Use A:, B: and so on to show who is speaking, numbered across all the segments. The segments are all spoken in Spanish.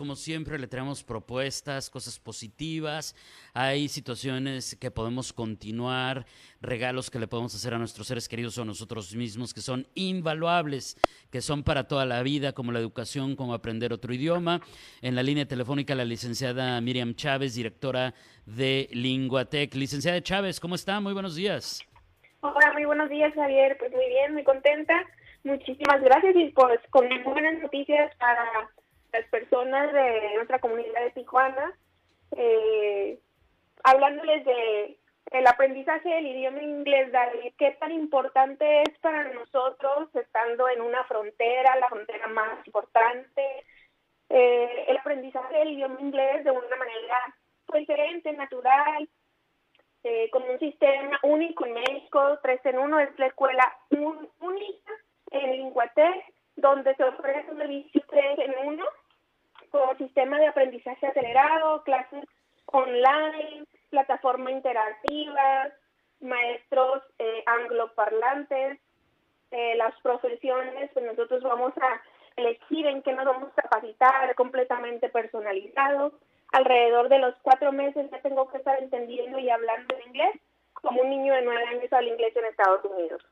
A: Como siempre le traemos propuestas, cosas positivas, hay situaciones que podemos continuar, regalos que le podemos hacer a nuestros seres queridos o a nosotros mismos que son invaluables, que son para toda la vida, como la educación, como aprender otro idioma. En la línea telefónica la licenciada Miriam Chávez, directora de Linguatec. Licenciada Chávez, ¿cómo está? Muy buenos días.
B: Hola, muy buenos días, Javier. Pues muy bien, muy contenta. Muchísimas gracias y pues con buenas noticias para las personas de nuestra comunidad de Tijuana, eh, hablándoles de el aprendizaje del idioma inglés, David, qué tan importante es para nosotros estando en una frontera, la frontera más importante, eh, el aprendizaje del idioma inglés de una manera pues, diferente, natural, eh, con un sistema único en México, 3 en 1, es la escuela única en Linguatec, donde se ofrece un servicio 3 en 1 con sistema de aprendizaje acelerado, clases online, plataforma interactiva, maestros eh, angloparlantes, eh, las profesiones, pues nosotros vamos a elegir en qué nos vamos a capacitar completamente personalizado. Alrededor de los cuatro meses ya tengo que estar entendiendo y hablando en inglés, como un niño de nueve años habla inglés en Estados Unidos.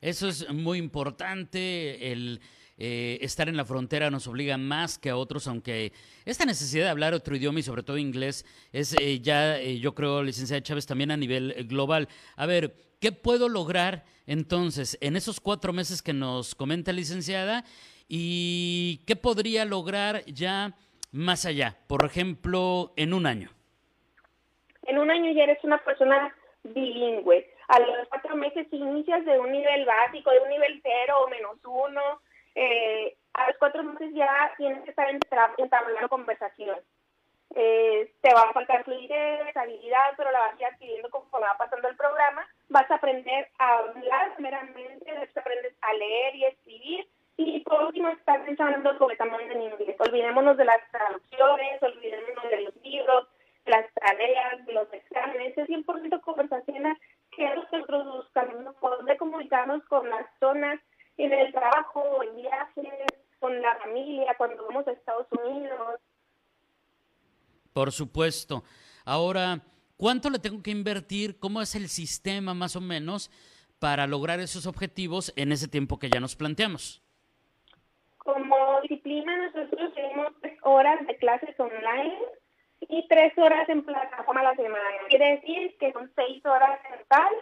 A: Eso es muy importante, el eh, estar en la frontera nos obliga más que a otros, aunque esta necesidad de hablar otro idioma y sobre todo inglés es eh, ya, eh, yo creo, licenciada Chávez, también a nivel global. A ver, ¿qué puedo lograr entonces en esos cuatro meses que nos comenta licenciada y qué podría lograr ya más allá? Por ejemplo, en un año.
B: En un año ya eres una persona bilingüe. A los cuatro meses inicias de un nivel básico, de un nivel cero o menos uno, eh, a los cuatro meses ya tienes que estar entablando conversación. Eh, te va a faltar fluidez, habilidad, pero la vas a ir adquiriendo conforme va pasando el programa. Vas a aprender a hablar meramente, después aprendes a leer y escribir. Y por último, estás pensando completamente en inglés. Olvidémonos de las traducciones, olvidémonos de los libros, las tareas, los exámenes. Es 100% conversacional que nosotros buscamos poder comunicarnos con las zonas en el trabajo, en viajes, con la familia, cuando vamos a Estados Unidos.
A: Por supuesto. Ahora, ¿cuánto le tengo que invertir? ¿Cómo es el sistema más o menos para lograr esos objetivos en ese tiempo que ya nos planteamos?
B: Como disciplina nosotros tenemos tres horas de clases online y tres horas en plataforma a la semana. Quiere decir que son seis horas en tal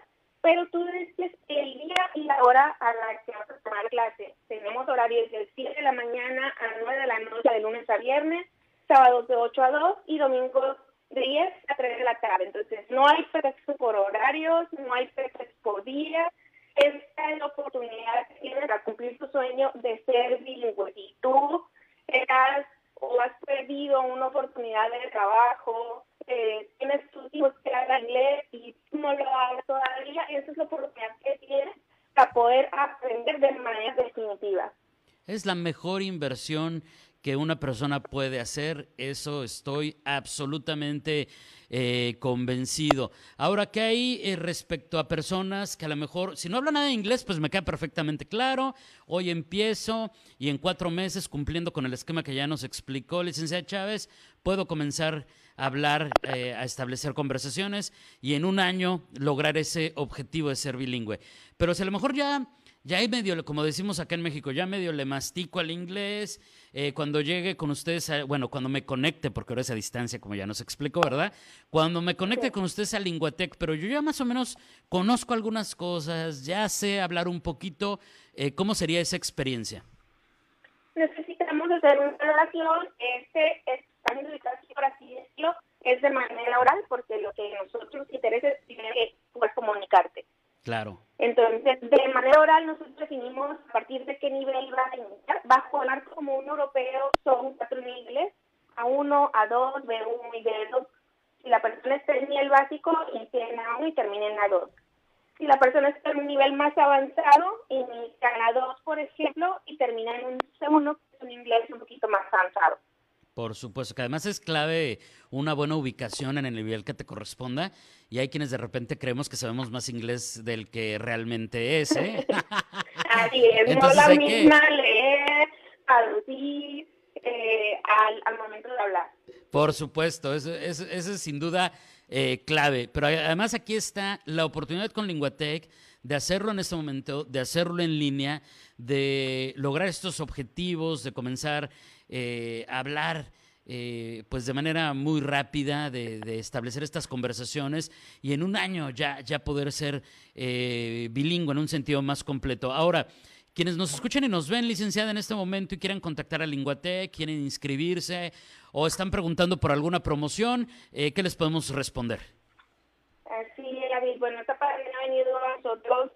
B: pero tú dices el día y la hora a la que vas a tomar clase. Tenemos horarios de 7 de la mañana a 9 de lunes a viernes, sábados de 8 a 2 y domingos de 10 a 3 de la tarde. Entonces, no hay pretexto por horarios, no hay pretexto por día. Esta es la oportunidad que tienes para cumplir tu sueño de ser bilingüe. Y tú estás o has perdido una oportunidad de trabajo, eh, tienes tus hijos que hablan inglés y no lo hablas todavía, esa es la oportunidad que tienes para poder aprender de manera definitiva.
A: Es la mejor inversión que una persona puede hacer, eso estoy absolutamente eh, convencido. Ahora, ¿qué hay eh, respecto a personas que a lo mejor, si no hablan nada de inglés, pues me queda perfectamente claro, hoy empiezo y en cuatro meses, cumpliendo con el esquema que ya nos explicó licenciada Chávez, puedo comenzar a hablar, eh, a establecer conversaciones y en un año lograr ese objetivo de ser bilingüe. Pero si a lo mejor ya ya hay medio, como decimos acá en México, ya medio le mastico al inglés. Eh, cuando llegue con ustedes, bueno, cuando me conecte, porque ahora es a distancia, como ya nos explicó, ¿verdad? Cuando me conecte con ustedes a Linguatec, pero yo ya más o menos conozco algunas cosas, ya sé hablar un poquito. Eh, ¿Cómo sería esa experiencia?
B: Necesitamos hacer una relación. Este es, por así decirlo, es de manera oral, porque lo que a nosotros nos interesa es que comunicarte.
A: Claro.
B: Entonces, de manera oral nosotros definimos a partir de qué nivel va a iniciar. Va a hablar como un europeo, son cuatro niveles, A1, A2, B1 y B2. Si la persona está en nivel básico, inicia en A1 y termina en A2. Si la persona está en un nivel más avanzado, inicia en A2, por ejemplo, y termina en un segundo, un inglés un poquito más avanzado.
A: Por supuesto, que además es clave una buena ubicación en el nivel que te corresponda. Y hay quienes de repente creemos que sabemos más inglés del que realmente es. ¿eh?
B: Así es, no la misma leer, traducir eh, al, al, momento de hablar.
A: Por supuesto, eso, eso, eso es sin duda eh, clave. Pero además aquí está la oportunidad con Linguatec de hacerlo en este momento, de hacerlo en línea, de lograr estos objetivos, de comenzar eh, hablar eh, pues de manera muy rápida, de, establecer estas conversaciones y en un año ya, ya poder ser eh, bilingüe en un sentido más completo. Ahora, quienes nos escuchan y nos ven, licenciada, en este momento y quieran contactar a Linguatec, quieren inscribirse o están preguntando por alguna promoción, ¿qué les podemos responder?
B: Sí, David, bueno, esta pandemia ha venido a nosotros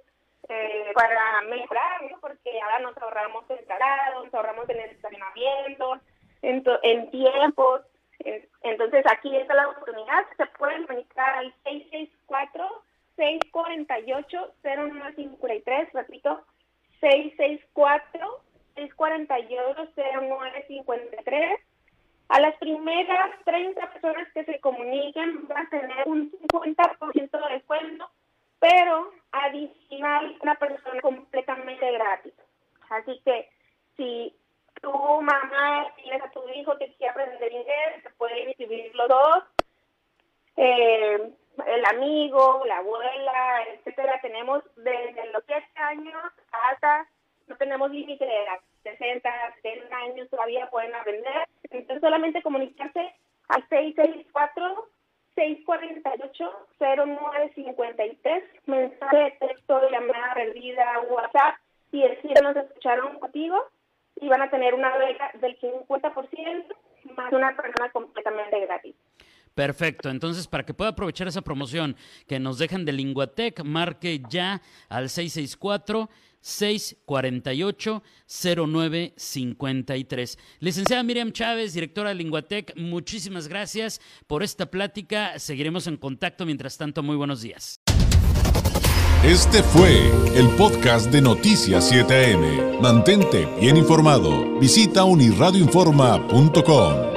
B: eh, para mejorar, porque ahora nos ahorramos en traslado, nos ahorramos en el estacionamiento, en, en tiempos. entonces aquí está la oportunidad, se pueden comunicar al 664-648-0953, repito, 664-648-0953. A las primeras 30 personas que se comuniquen van a tener un 50% de descuento pero adicional una persona completamente gratis. Así que si tu mamá tienes a tu hijo que quiere aprender inglés, se pueden inscribir los dos, eh, el amigo, la abuela, etcétera. Tenemos desde los 7 años hasta, no tenemos límite de edad, 60, 70 años todavía pueden aprender. Entonces solamente comunicarse al 664 648-0953, mensaje de texto, llamada perdida, WhatsApp, y decir nos escucharon contigo y van a tener una beca del 50% más una persona completamente gratis.
A: Perfecto, entonces para que pueda aprovechar esa promoción que nos dejan de Linguatec, marque ya al 664 648 0953. Licenciada Miriam Chávez, directora de Linguatec, muchísimas gracias por esta plática. Seguiremos en contacto. Mientras tanto, muy buenos días.
C: Este fue el podcast de Noticias 7am. Mantente bien informado. Visita unirradioinforma.com.